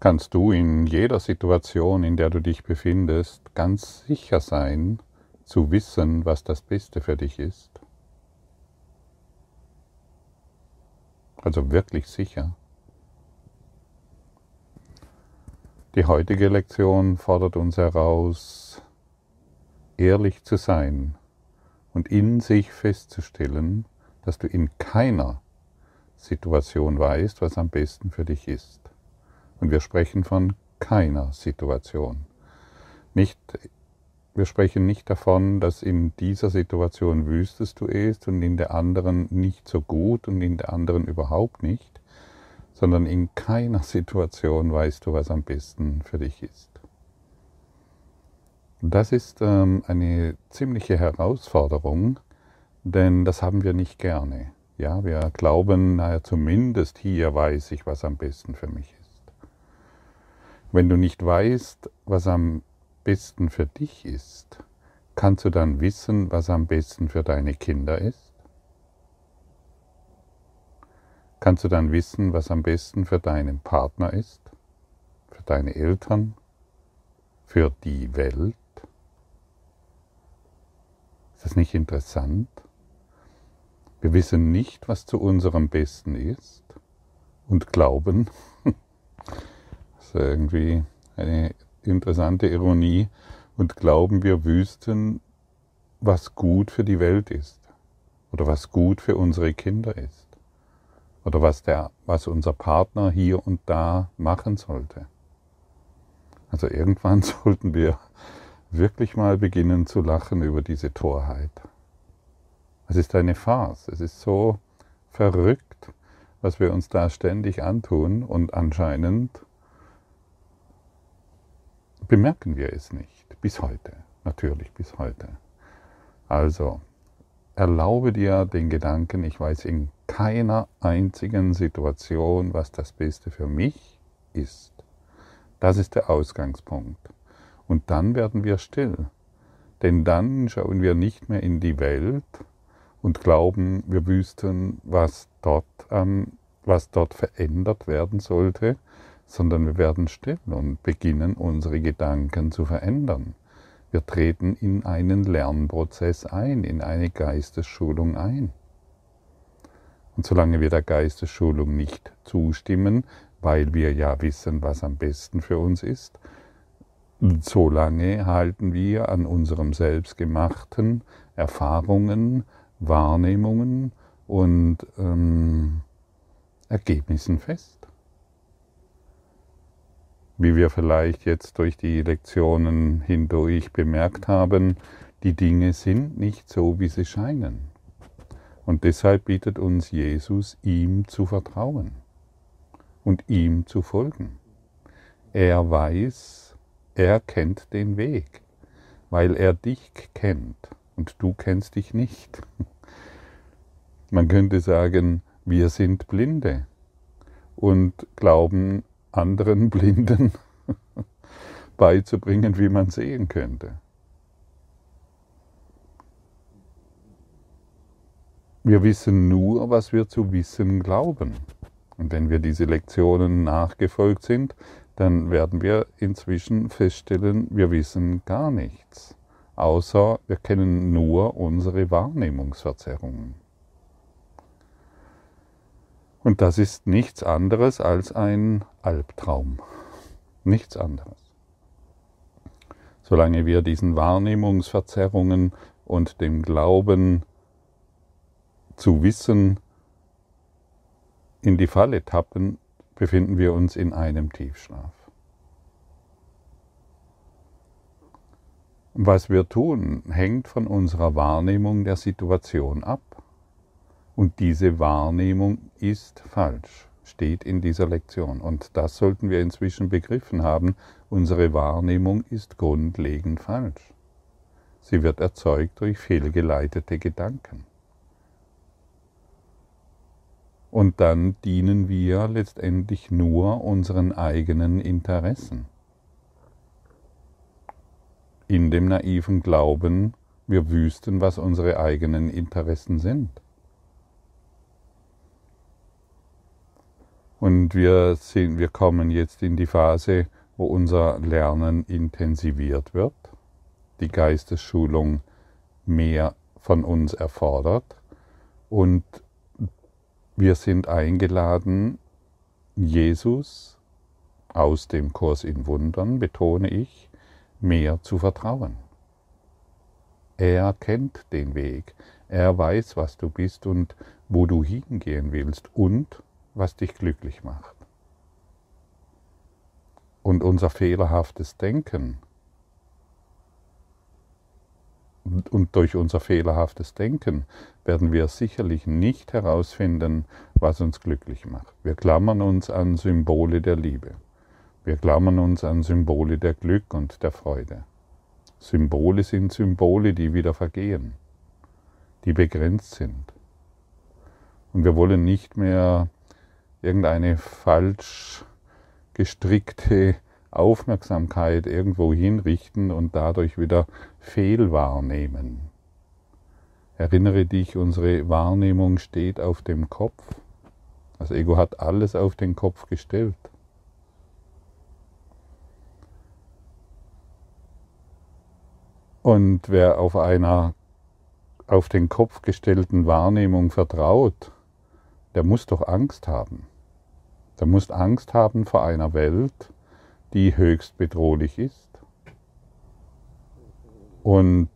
kannst du in jeder Situation, in der du dich befindest, ganz sicher sein, zu wissen, was das Beste für dich ist. Also wirklich sicher. Die heutige Lektion fordert uns heraus, ehrlich zu sein und in sich festzustellen, dass du in keiner Situation weißt, was am besten für dich ist. Und wir sprechen von keiner Situation. Nicht, wir sprechen nicht davon, dass in dieser Situation wüsstest du es und in der anderen nicht so gut und in der anderen überhaupt nicht, sondern in keiner Situation weißt du, was am besten für dich ist. Das ist ähm, eine ziemliche Herausforderung, denn das haben wir nicht gerne. Ja, wir glauben, naja, zumindest hier weiß ich, was am besten für mich ist. Wenn du nicht weißt, was am besten für dich ist, kannst du dann wissen, was am besten für deine Kinder ist? Kannst du dann wissen, was am besten für deinen Partner ist, für deine Eltern, für die Welt? Ist das nicht interessant? Wir wissen nicht, was zu unserem Besten ist und glauben, das ist irgendwie eine interessante Ironie, und glauben, wir wüssten, was gut für die Welt ist oder was gut für unsere Kinder ist oder was, der, was unser Partner hier und da machen sollte. Also irgendwann sollten wir wirklich mal beginnen zu lachen über diese Torheit. Es ist eine Farce. Es ist so verrückt, was wir uns da ständig antun und anscheinend bemerken wir es nicht. Bis heute. Natürlich bis heute. Also, erlaube dir den Gedanken, ich weiß in keiner einzigen Situation, was das Beste für mich ist. Das ist der Ausgangspunkt. Und dann werden wir still. Denn dann schauen wir nicht mehr in die Welt, und glauben, wir wüssten, was dort, ähm, was dort verändert werden sollte, sondern wir werden still und beginnen unsere Gedanken zu verändern. Wir treten in einen Lernprozess ein, in eine Geistesschulung ein. Und solange wir der Geistesschulung nicht zustimmen, weil wir ja wissen, was am besten für uns ist, solange halten wir an unserem selbstgemachten Erfahrungen, Wahrnehmungen und ähm, Ergebnissen fest. Wie wir vielleicht jetzt durch die Lektionen hindurch bemerkt haben, die Dinge sind nicht so, wie sie scheinen. Und deshalb bietet uns Jesus, ihm zu vertrauen und ihm zu folgen. Er weiß, er kennt den Weg, weil er dich kennt und du kennst dich nicht. Man könnte sagen, wir sind Blinde und glauben anderen Blinden beizubringen, wie man sehen könnte. Wir wissen nur, was wir zu wissen glauben. Und wenn wir diese Lektionen nachgefolgt sind, dann werden wir inzwischen feststellen, wir wissen gar nichts außer wir kennen nur unsere Wahrnehmungsverzerrungen. Und das ist nichts anderes als ein Albtraum. Nichts anderes. Solange wir diesen Wahrnehmungsverzerrungen und dem Glauben zu wissen in die Falle tappen, befinden wir uns in einem Tiefschlaf. Was wir tun, hängt von unserer Wahrnehmung der Situation ab. Und diese Wahrnehmung ist falsch, steht in dieser Lektion. Und das sollten wir inzwischen begriffen haben. Unsere Wahrnehmung ist grundlegend falsch. Sie wird erzeugt durch fehlgeleitete Gedanken. Und dann dienen wir letztendlich nur unseren eigenen Interessen in dem naiven Glauben, wir wüssten, was unsere eigenen Interessen sind. Und wir, sind, wir kommen jetzt in die Phase, wo unser Lernen intensiviert wird, die Geistesschulung mehr von uns erfordert. Und wir sind eingeladen, Jesus aus dem Kurs in Wundern, betone ich, mehr zu vertrauen. Er kennt den Weg, er weiß, was du bist und wo du hingehen willst. Und was dich glücklich macht. Und unser fehlerhaftes Denken und durch unser fehlerhaftes Denken werden wir sicherlich nicht herausfinden, was uns glücklich macht. Wir klammern uns an Symbole der Liebe. Wir klammern uns an Symbole der Glück und der Freude. Symbole sind Symbole, die wieder vergehen, die begrenzt sind. Und wir wollen nicht mehr irgendeine falsch gestrickte Aufmerksamkeit irgendwo hinrichten und dadurch wieder fehlwahrnehmen. Erinnere dich, unsere Wahrnehmung steht auf dem Kopf. Das Ego hat alles auf den Kopf gestellt. Und wer auf einer auf den Kopf gestellten Wahrnehmung vertraut, der muss doch Angst haben. Der muss Angst haben vor einer Welt, die höchst bedrohlich ist. Und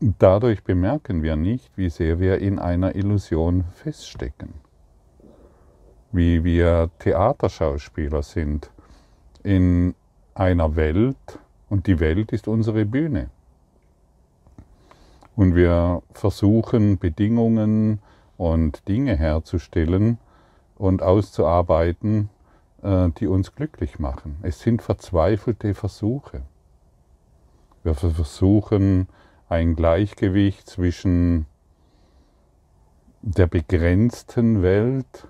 dadurch bemerken wir nicht, wie sehr wir in einer Illusion feststecken. Wie wir Theaterschauspieler sind in einer Welt und die Welt ist unsere Bühne. Und wir versuchen Bedingungen und Dinge herzustellen und auszuarbeiten, äh, die uns glücklich machen. Es sind verzweifelte Versuche. Wir versuchen ein Gleichgewicht zwischen der begrenzten Welt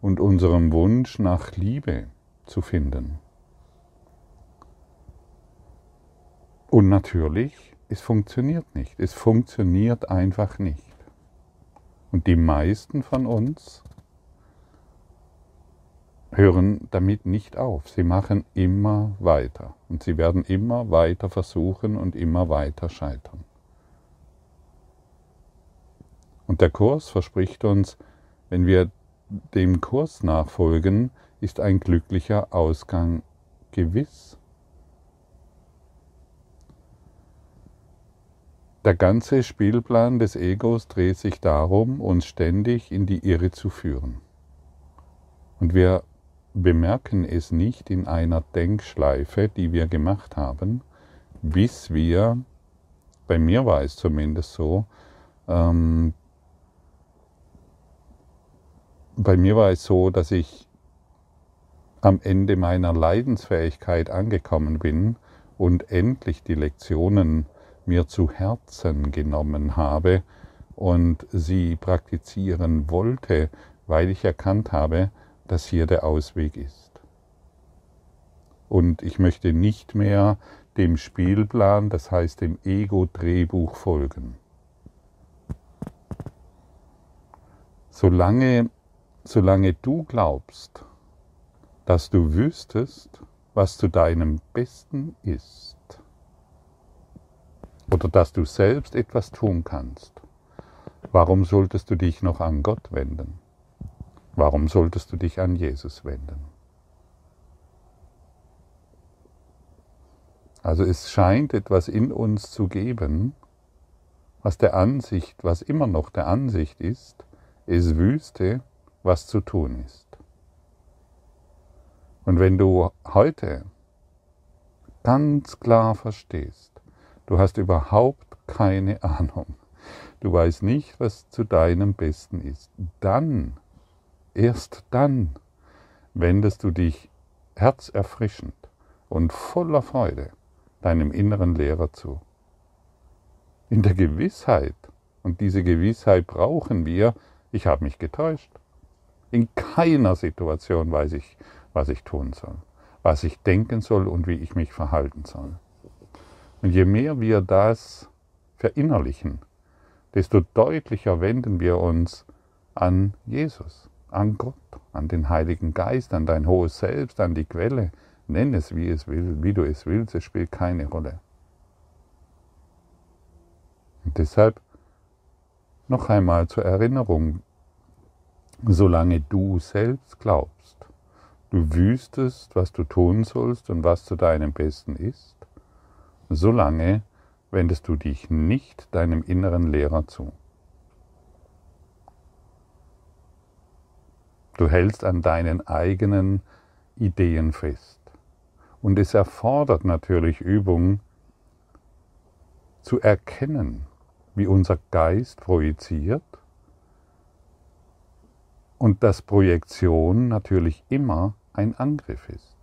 und unserem Wunsch nach Liebe zu finden. Und natürlich, es funktioniert nicht. Es funktioniert einfach nicht. Und die meisten von uns hören damit nicht auf. Sie machen immer weiter. Und sie werden immer weiter versuchen und immer weiter scheitern. Und der Kurs verspricht uns, wenn wir dem Kurs nachfolgen, ist ein glücklicher Ausgang gewiss. Der ganze Spielplan des Egos dreht sich darum, uns ständig in die Irre zu führen. Und wir bemerken es nicht in einer Denkschleife, die wir gemacht haben, bis wir, bei mir war es zumindest so, ähm, bei mir war es so, dass ich am Ende meiner Leidensfähigkeit angekommen bin und endlich die Lektionen mir zu Herzen genommen habe und sie praktizieren wollte, weil ich erkannt habe, dass hier der Ausweg ist. Und ich möchte nicht mehr dem Spielplan, das heißt dem Ego-Drehbuch folgen. Solange, solange du glaubst, dass du wüsstest, was zu deinem Besten ist, oder dass du selbst etwas tun kannst, warum solltest du dich noch an Gott wenden? Warum solltest du dich an Jesus wenden? Also es scheint etwas in uns zu geben, was der Ansicht, was immer noch der Ansicht ist, es wüsste, was zu tun ist. Und wenn du heute ganz klar verstehst, Du hast überhaupt keine Ahnung. Du weißt nicht, was zu deinem Besten ist. Dann, erst dann, wendest du dich herzerfrischend und voller Freude deinem inneren Lehrer zu. In der Gewissheit, und diese Gewissheit brauchen wir, ich habe mich getäuscht. In keiner Situation weiß ich, was ich tun soll, was ich denken soll und wie ich mich verhalten soll. Und je mehr wir das verinnerlichen, desto deutlicher wenden wir uns an Jesus, an Gott, an den Heiligen Geist, an dein hohes Selbst, an die Quelle. Nenn es, wie es will, wie du es willst, es spielt keine Rolle. Und deshalb noch einmal zur Erinnerung, solange du selbst glaubst, du wüsstest, was du tun sollst und was zu deinem Besten ist, solange wendest du dich nicht deinem inneren Lehrer zu. Du hältst an deinen eigenen Ideen fest. Und es erfordert natürlich Übung zu erkennen, wie unser Geist projiziert und dass Projektion natürlich immer ein Angriff ist.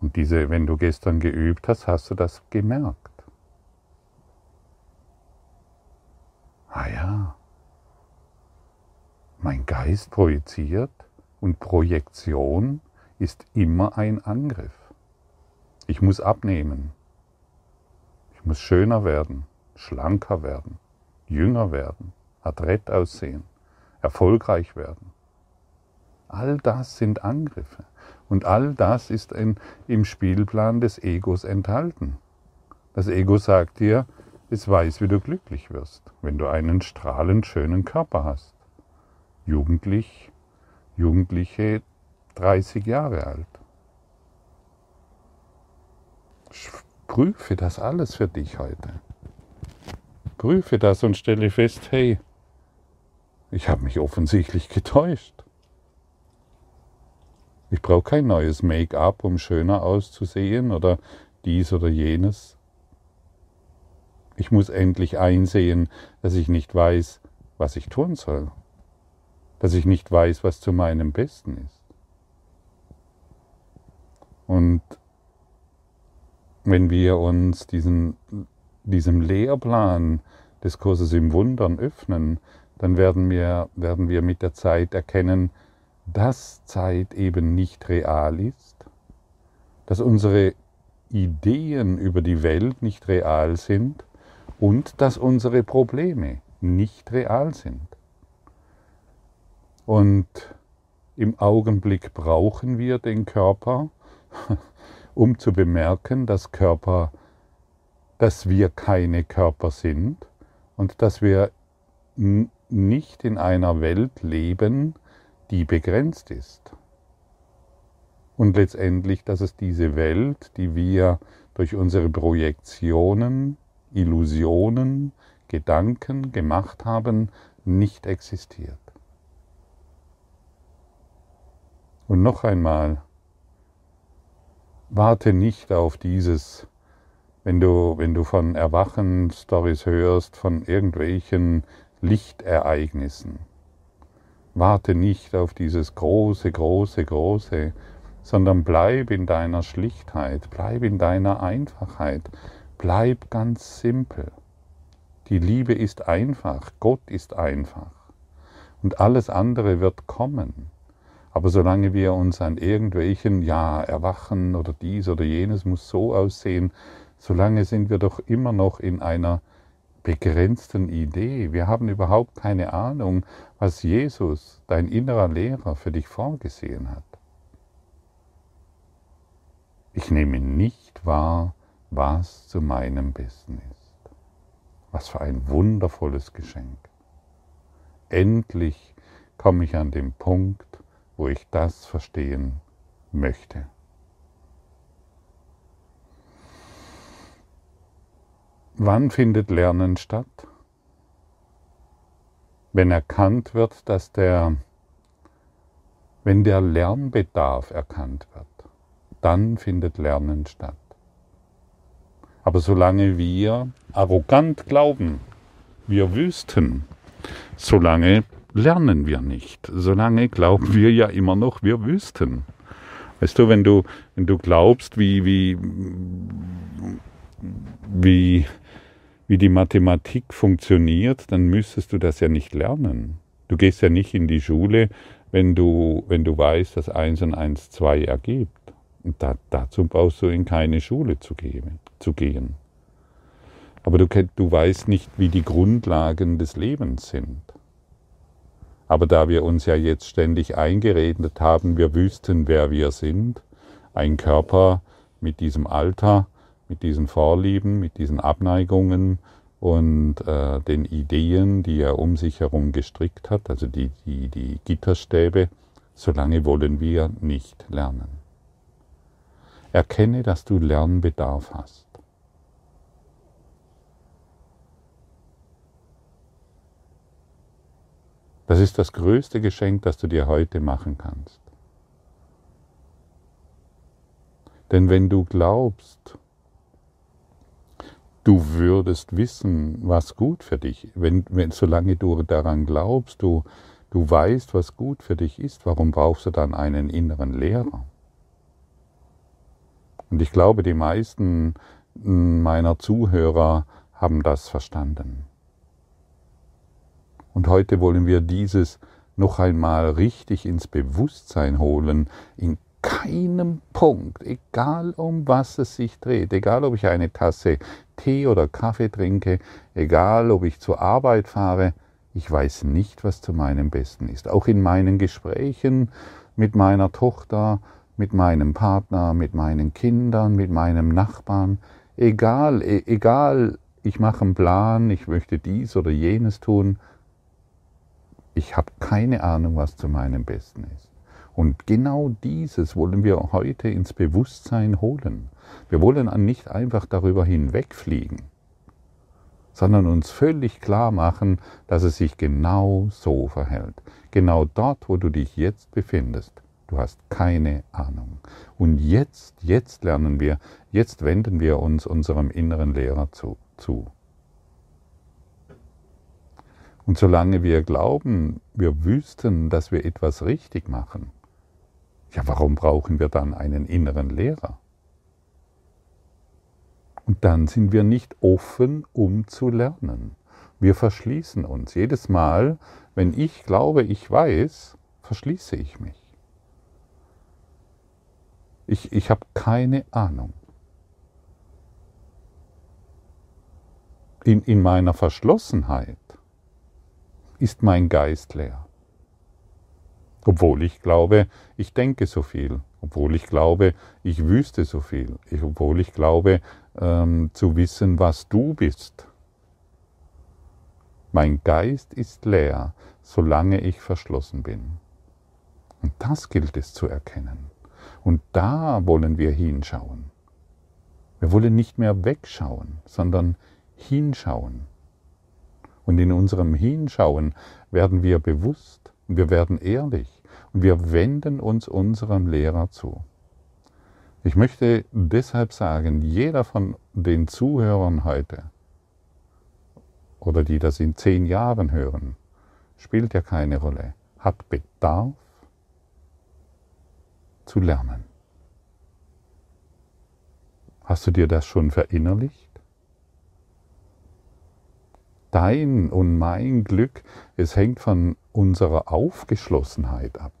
Und diese, wenn du gestern geübt hast, hast du das gemerkt. Ah ja, mein Geist projiziert und Projektion ist immer ein Angriff. Ich muss abnehmen. Ich muss schöner werden schlanker werden, jünger werden, adrett aussehen, erfolgreich werden. All das sind Angriffe und all das ist in, im Spielplan des Egos enthalten. Das Ego sagt dir, es weiß, wie du glücklich wirst, wenn du einen strahlend schönen Körper hast. Jugendlich, Jugendliche 30 Jahre alt. Prüfe das alles für dich heute prüfe das und stelle fest, hey, ich habe mich offensichtlich getäuscht. Ich brauche kein neues Make-up, um schöner auszusehen oder dies oder jenes. Ich muss endlich einsehen, dass ich nicht weiß, was ich tun soll, dass ich nicht weiß, was zu meinem Besten ist. Und wenn wir uns diesen diesem Lehrplan des Kurses im Wundern öffnen, dann werden wir, werden wir mit der Zeit erkennen, dass Zeit eben nicht real ist, dass unsere Ideen über die Welt nicht real sind und dass unsere Probleme nicht real sind. Und im Augenblick brauchen wir den Körper, um zu bemerken, dass Körper dass wir keine Körper sind und dass wir nicht in einer Welt leben, die begrenzt ist. Und letztendlich, dass es diese Welt, die wir durch unsere Projektionen, Illusionen, Gedanken gemacht haben, nicht existiert. Und noch einmal, warte nicht auf dieses wenn du, wenn du von Erwachen-Stories hörst, von irgendwelchen Lichtereignissen. Warte nicht auf dieses große, große, große, sondern bleib in deiner Schlichtheit, bleib in deiner Einfachheit, bleib ganz simpel. Die Liebe ist einfach, Gott ist einfach und alles andere wird kommen. Aber solange wir uns an irgendwelchen, ja, erwachen oder dies oder jenes muss so aussehen, solange sind wir doch immer noch in einer begrenzten Idee. Wir haben überhaupt keine Ahnung, was Jesus, dein innerer Lehrer, für dich vorgesehen hat. Ich nehme nicht wahr, was zu meinem Besten ist. Was für ein wundervolles Geschenk. Endlich komme ich an den Punkt, wo ich das verstehen möchte. Wann findet Lernen statt? Wenn erkannt wird, dass der, wenn der Lernbedarf erkannt wird, dann findet Lernen statt. Aber solange wir arrogant glauben, wir wüssten, solange lernen wir nicht. Solange glauben wir ja immer noch, wir wüssten. Weißt du, wenn du, wenn du glaubst, wie, wie, wie wie die Mathematik funktioniert, dann müsstest du das ja nicht lernen. Du gehst ja nicht in die Schule, wenn du, wenn du weißt, dass 1 und 1 2 ergibt. Und da, dazu brauchst du in keine Schule zu, geben, zu gehen. Aber du, du weißt nicht, wie die Grundlagen des Lebens sind. Aber da wir uns ja jetzt ständig eingeredet haben, wir wüssten, wer wir sind, ein Körper mit diesem Alter, mit diesen Vorlieben, mit diesen Abneigungen und äh, den Ideen, die er um sich herum gestrickt hat, also die, die, die Gitterstäbe, solange wollen wir nicht lernen. Erkenne, dass du Lernbedarf hast. Das ist das größte Geschenk, das du dir heute machen kannst. Denn wenn du glaubst, du würdest wissen, was gut für dich, wenn, wenn, solange du daran glaubst, du, du weißt, was gut für dich ist, warum brauchst du dann einen inneren Lehrer? Und ich glaube, die meisten meiner Zuhörer haben das verstanden. Und heute wollen wir dieses noch einmal richtig ins Bewusstsein holen, in keinem Punkt, egal um was es sich dreht, egal ob ich eine Tasse Tee oder Kaffee trinke, egal ob ich zur Arbeit fahre, ich weiß nicht, was zu meinem Besten ist. Auch in meinen Gesprächen mit meiner Tochter, mit meinem Partner, mit meinen Kindern, mit meinem Nachbarn, egal, e, egal, ich mache einen Plan, ich möchte dies oder jenes tun, ich habe keine Ahnung, was zu meinem Besten ist. Und genau dieses wollen wir heute ins Bewusstsein holen. Wir wollen nicht einfach darüber hinwegfliegen, sondern uns völlig klar machen, dass es sich genau so verhält. Genau dort, wo du dich jetzt befindest. Du hast keine Ahnung. Und jetzt, jetzt lernen wir, jetzt wenden wir uns unserem inneren Lehrer zu. zu. Und solange wir glauben, wir wüssten, dass wir etwas richtig machen, ja, warum brauchen wir dann einen inneren Lehrer? Und dann sind wir nicht offen, um zu lernen. Wir verschließen uns. Jedes Mal, wenn ich glaube, ich weiß, verschließe ich mich. Ich, ich habe keine Ahnung. In, in meiner Verschlossenheit ist mein Geist leer. Obwohl ich glaube, ich denke so viel, obwohl ich glaube, ich wüsste so viel, obwohl ich glaube, ähm, zu wissen, was du bist. Mein Geist ist leer, solange ich verschlossen bin. Und das gilt es zu erkennen. Und da wollen wir hinschauen. Wir wollen nicht mehr wegschauen, sondern hinschauen. Und in unserem Hinschauen werden wir bewusst und wir werden ehrlich und wir wenden uns unserem Lehrer zu. Ich möchte deshalb sagen, jeder von den Zuhörern heute oder die das in zehn Jahren hören, spielt ja keine Rolle, hat Bedarf zu lernen. Hast du dir das schon verinnerlicht? Dein und mein Glück, es hängt von unserer Aufgeschlossenheit ab.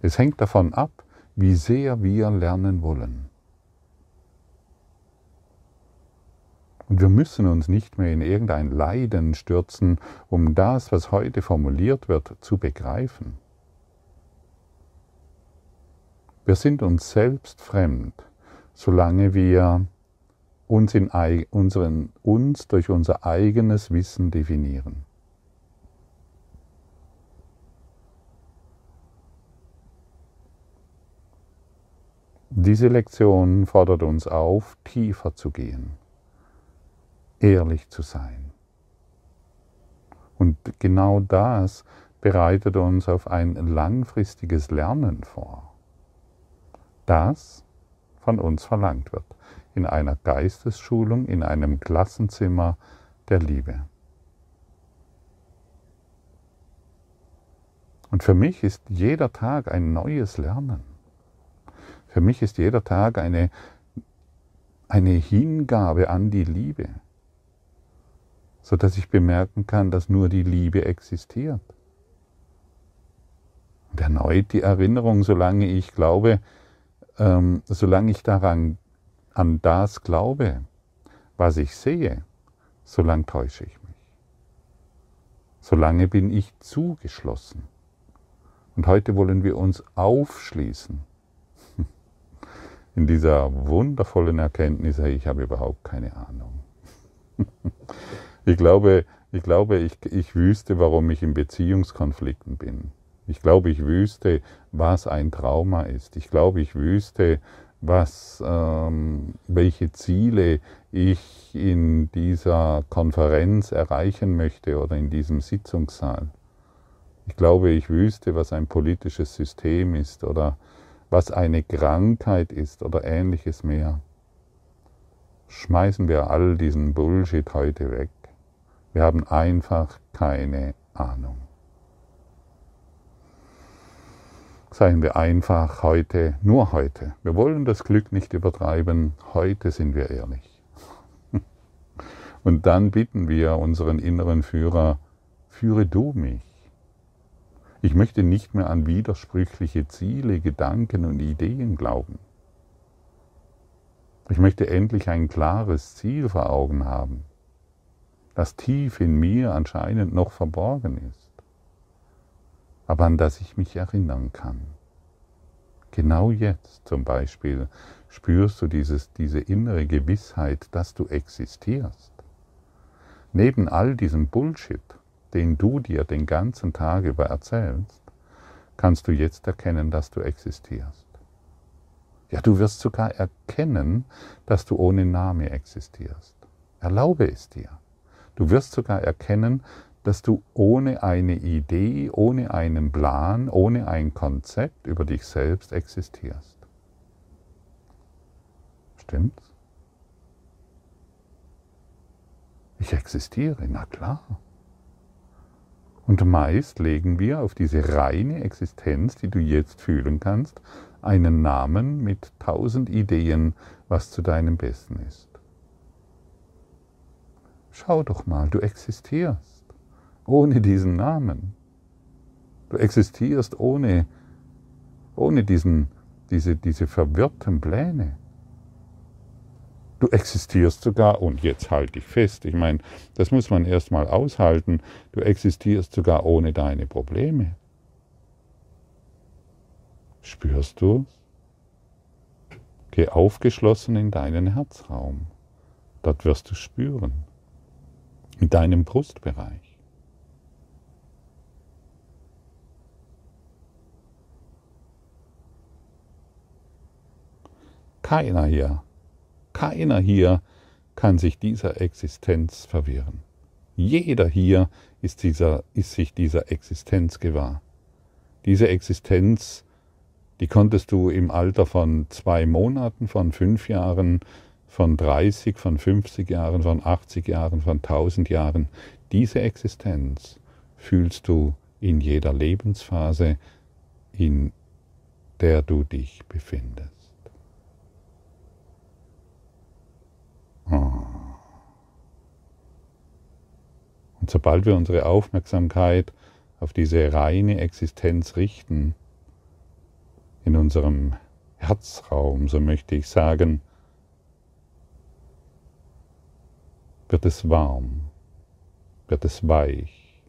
Es hängt davon ab, wie sehr wir lernen wollen. Und wir müssen uns nicht mehr in irgendein Leiden stürzen, um das, was heute formuliert wird, zu begreifen. Wir sind uns selbst fremd, solange wir uns, in unseren, uns durch unser eigenes Wissen definieren. Diese Lektion fordert uns auf, tiefer zu gehen, ehrlich zu sein. Und genau das bereitet uns auf ein langfristiges Lernen vor, das von uns verlangt wird, in einer Geistesschulung, in einem Klassenzimmer der Liebe. Und für mich ist jeder Tag ein neues Lernen. Für mich ist jeder Tag eine, eine Hingabe an die Liebe, sodass ich bemerken kann, dass nur die Liebe existiert. Und erneut die Erinnerung, solange ich glaube, ähm, solange ich daran an das glaube, was ich sehe, solange täusche ich mich. Solange bin ich zugeschlossen. Und heute wollen wir uns aufschließen in dieser wundervollen Erkenntnis, ich habe überhaupt keine Ahnung. ich glaube, ich, glaube ich, ich wüsste, warum ich in Beziehungskonflikten bin. Ich glaube, ich wüsste, was ein Trauma ist. Ich glaube, ich wüsste, was, ähm, welche Ziele ich in dieser Konferenz erreichen möchte oder in diesem Sitzungssaal. Ich glaube, ich wüsste, was ein politisches System ist oder was eine Krankheit ist oder ähnliches mehr. Schmeißen wir all diesen Bullshit heute weg. Wir haben einfach keine Ahnung. Seien wir einfach heute, nur heute. Wir wollen das Glück nicht übertreiben. Heute sind wir ehrlich. Und dann bitten wir unseren inneren Führer, führe du mich. Ich möchte nicht mehr an widersprüchliche Ziele, Gedanken und Ideen glauben. Ich möchte endlich ein klares Ziel vor Augen haben, das tief in mir anscheinend noch verborgen ist, aber an das ich mich erinnern kann. Genau jetzt zum Beispiel spürst du dieses, diese innere Gewissheit, dass du existierst. Neben all diesem Bullshit, den du dir den ganzen Tag über erzählst, kannst du jetzt erkennen, dass du existierst. Ja, du wirst sogar erkennen, dass du ohne Name existierst. Erlaube es dir. Du wirst sogar erkennen, dass du ohne eine Idee, ohne einen Plan, ohne ein Konzept über dich selbst existierst. Stimmt's? Ich existiere, na klar. Und meist legen wir auf diese reine Existenz, die du jetzt fühlen kannst, einen Namen mit tausend Ideen, was zu deinem Besten ist. Schau doch mal, du existierst ohne diesen Namen. Du existierst ohne, ohne diesen, diese, diese verwirrten Pläne. Du existierst sogar, und jetzt halte ich fest, ich meine, das muss man erstmal aushalten, du existierst sogar ohne deine Probleme. Spürst du? Geh aufgeschlossen in deinen Herzraum. Dort wirst du spüren. In deinem Brustbereich. Keiner hier keiner hier kann sich dieser Existenz verwirren. Jeder hier ist, dieser, ist sich dieser Existenz gewahr. Diese Existenz, die konntest du im Alter von zwei Monaten, von fünf Jahren, von 30, von 50 Jahren, von 80 Jahren, von 1000 Jahren, diese Existenz fühlst du in jeder Lebensphase, in der du dich befindest. Und sobald wir unsere Aufmerksamkeit auf diese reine Existenz richten, in unserem Herzraum, so möchte ich sagen, wird es warm, wird es weich.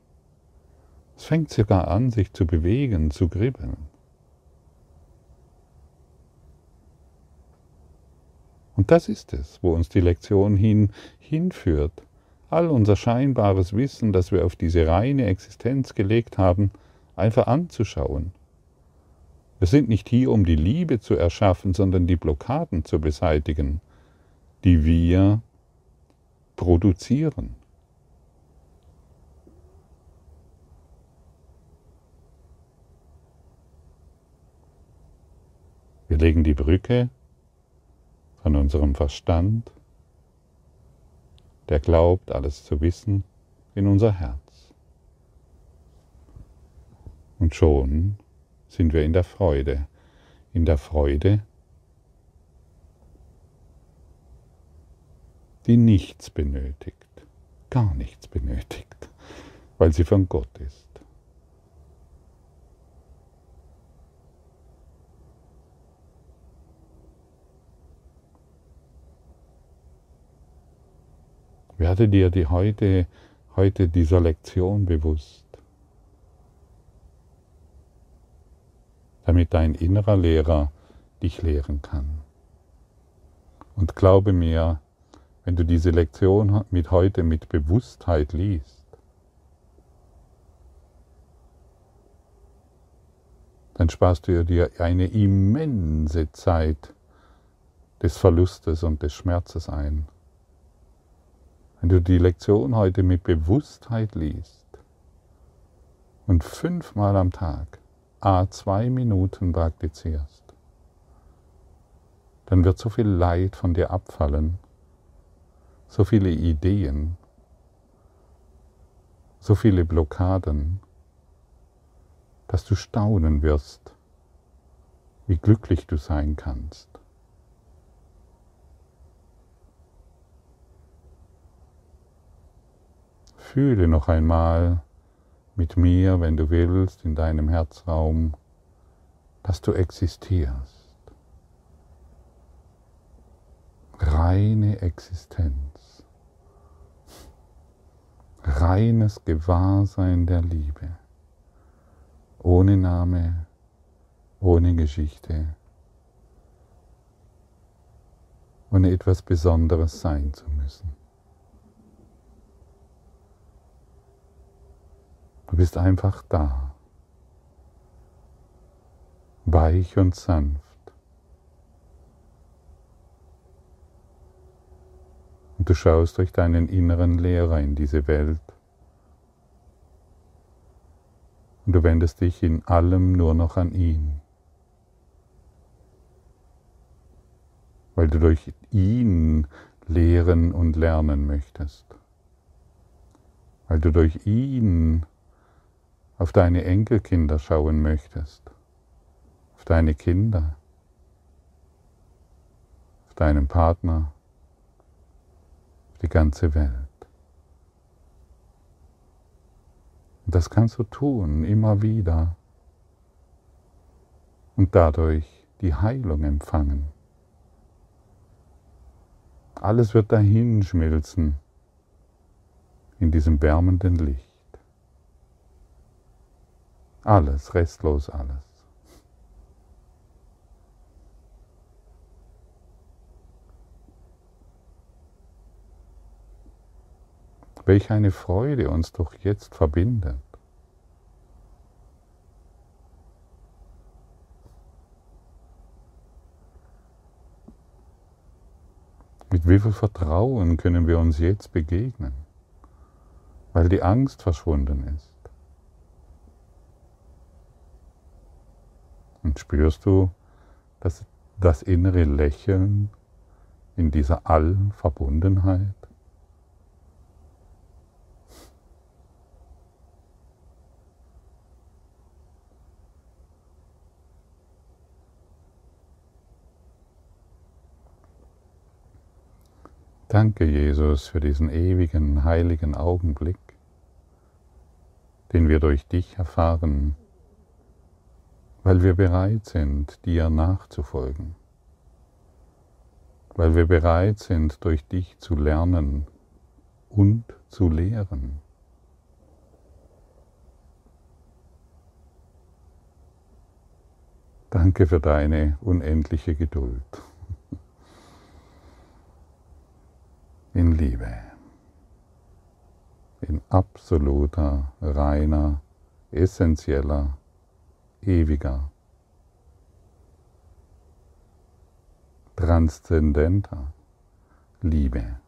Es fängt sogar an, sich zu bewegen, zu kribbeln. Und das ist es, wo uns die Lektion hin, hinführt. All unser scheinbares Wissen, das wir auf diese reine Existenz gelegt haben, einfach anzuschauen. Wir sind nicht hier, um die Liebe zu erschaffen, sondern die Blockaden zu beseitigen, die wir produzieren. Wir legen die Brücke von unserem Verstand, der glaubt, alles zu wissen, in unser Herz. Und schon sind wir in der Freude, in der Freude, die nichts benötigt, gar nichts benötigt, weil sie von Gott ist. Werde dir die heute, heute dieser Lektion bewusst, damit dein innerer Lehrer dich lehren kann. Und glaube mir, wenn du diese Lektion mit heute mit Bewusstheit liest, dann sparst du dir eine immense Zeit des Verlustes und des Schmerzes ein. Wenn du die Lektion heute mit Bewusstheit liest und fünfmal am Tag a zwei Minuten praktizierst, dann wird so viel Leid von dir abfallen, so viele Ideen, so viele Blockaden, dass du staunen wirst, wie glücklich du sein kannst. Fühle noch einmal mit mir, wenn du willst, in deinem Herzraum, dass du existierst. Reine Existenz. Reines Gewahrsein der Liebe ohne Name, ohne Geschichte, ohne etwas Besonderes sein zu müssen. Du bist einfach da, weich und sanft. Und du schaust durch deinen inneren Lehrer in diese Welt. Und du wendest dich in allem nur noch an ihn, weil du durch ihn lehren und lernen möchtest, weil du durch ihn auf deine Enkelkinder schauen möchtest, auf deine Kinder, auf deinen Partner, auf die ganze Welt. Und das kannst du tun, immer wieder. Und dadurch die Heilung empfangen. Alles wird dahin schmilzen in diesem wärmenden Licht. Alles, restlos alles. Welch eine Freude uns doch jetzt verbindet. Mit wie viel Vertrauen können wir uns jetzt begegnen, weil die Angst verschwunden ist. Und spürst du das, das innere Lächeln in dieser Allverbundenheit? Danke, Jesus, für diesen ewigen, heiligen Augenblick, den wir durch dich erfahren, weil wir bereit sind, dir nachzufolgen, weil wir bereit sind, durch dich zu lernen und zu lehren. Danke für deine unendliche Geduld. in Liebe, in absoluter, reiner, essentieller, ewiger, transzendenter Liebe.